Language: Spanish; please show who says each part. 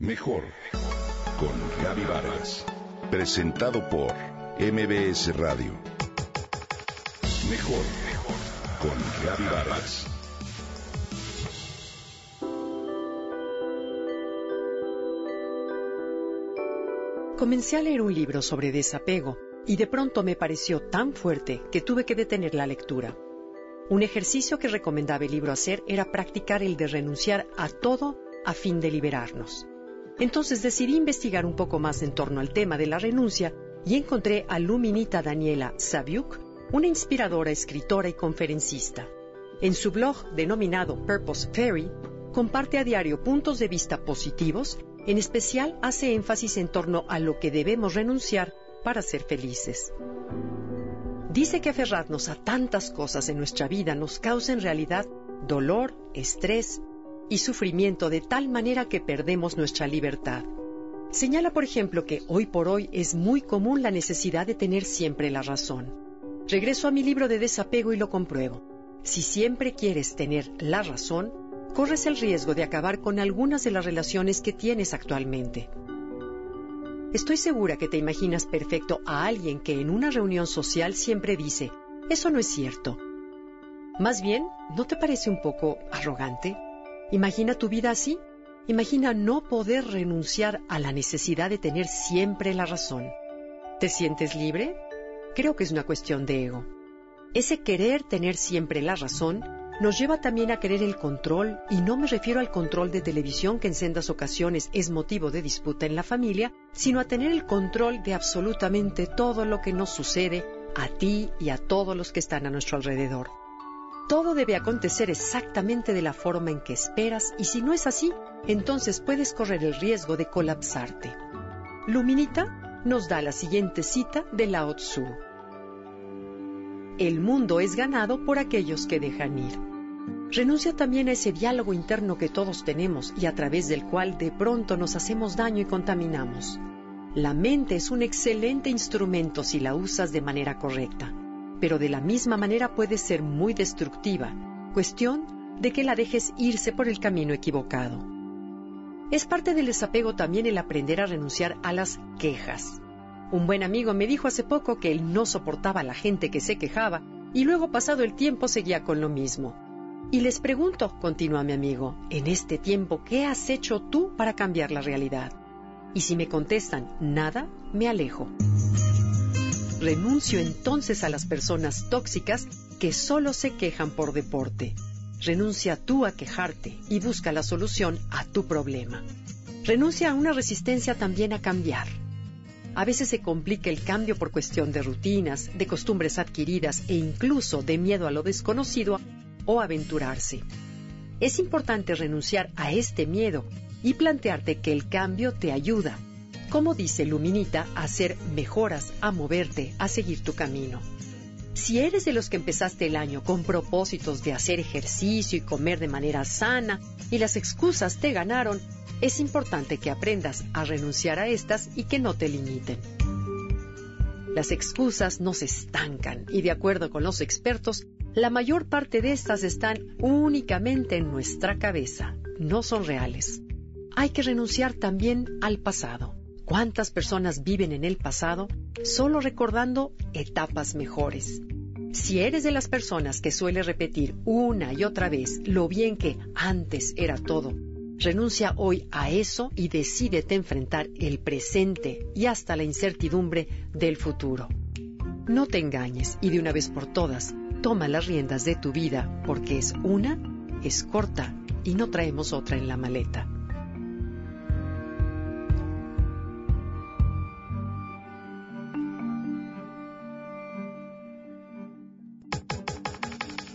Speaker 1: Mejor con Gaby Vargas. Presentado por MBS Radio. Mejor con Gaby Vargas.
Speaker 2: Comencé a leer un libro sobre desapego y de pronto me pareció tan fuerte que tuve que detener la lectura. Un ejercicio que recomendaba el libro hacer era practicar el de renunciar a todo a fin de liberarnos. Entonces decidí investigar un poco más en torno al tema de la renuncia y encontré a Luminita Daniela Saviuk, una inspiradora escritora y conferencista. En su blog denominado Purpose Fairy, comparte a diario puntos de vista positivos, en especial hace énfasis en torno a lo que debemos renunciar para ser felices. Dice que aferrarnos a tantas cosas en nuestra vida nos causa en realidad dolor, estrés y sufrimiento de tal manera que perdemos nuestra libertad. Señala, por ejemplo, que hoy por hoy es muy común la necesidad de tener siempre la razón. Regreso a mi libro de desapego y lo compruebo. Si siempre quieres tener la razón, corres el riesgo de acabar con algunas de las relaciones que tienes actualmente. Estoy segura que te imaginas perfecto a alguien que en una reunión social siempre dice, eso no es cierto. Más bien, ¿no te parece un poco arrogante? Imagina tu vida así. Imagina no poder renunciar a la necesidad de tener siempre la razón. ¿Te sientes libre? Creo que es una cuestión de ego. Ese querer tener siempre la razón nos lleva también a querer el control, y no me refiero al control de televisión que en sendas ocasiones es motivo de disputa en la familia, sino a tener el control de absolutamente todo lo que nos sucede a ti y a todos los que están a nuestro alrededor. Todo debe acontecer exactamente de la forma en que esperas y si no es así, entonces puedes correr el riesgo de colapsarte. Luminita nos da la siguiente cita de Lao Tzu. El mundo es ganado por aquellos que dejan ir. Renuncia también a ese diálogo interno que todos tenemos y a través del cual de pronto nos hacemos daño y contaminamos. La mente es un excelente instrumento si la usas de manera correcta pero de la misma manera puede ser muy destructiva, cuestión de que la dejes irse por el camino equivocado. Es parte del desapego también el aprender a renunciar a las quejas. Un buen amigo me dijo hace poco que él no soportaba a la gente que se quejaba y luego pasado el tiempo seguía con lo mismo. Y les pregunto, continúa mi amigo, en este tiempo, ¿qué has hecho tú para cambiar la realidad? Y si me contestan nada, me alejo. Renuncio entonces a las personas tóxicas que solo se quejan por deporte. Renuncia tú a quejarte y busca la solución a tu problema. Renuncia a una resistencia también a cambiar. A veces se complica el cambio por cuestión de rutinas, de costumbres adquiridas e incluso de miedo a lo desconocido o aventurarse. Es importante renunciar a este miedo y plantearte que el cambio te ayuda como dice Luminita, hacer mejoras, a moverte, a seguir tu camino. Si eres de los que empezaste el año con propósitos de hacer ejercicio y comer de manera sana y las excusas te ganaron, es importante que aprendas a renunciar a estas y que no te limiten. Las excusas nos estancan y de acuerdo con los expertos, la mayor parte de estas están únicamente en nuestra cabeza, no son reales. Hay que renunciar también al pasado. ¿Cuántas personas viven en el pasado solo recordando etapas mejores? Si eres de las personas que suele repetir una y otra vez lo bien que antes era todo, renuncia hoy a eso y decídete enfrentar el presente y hasta la incertidumbre del futuro. No te engañes y de una vez por todas, toma las riendas de tu vida porque es una, es corta y no traemos otra en la maleta.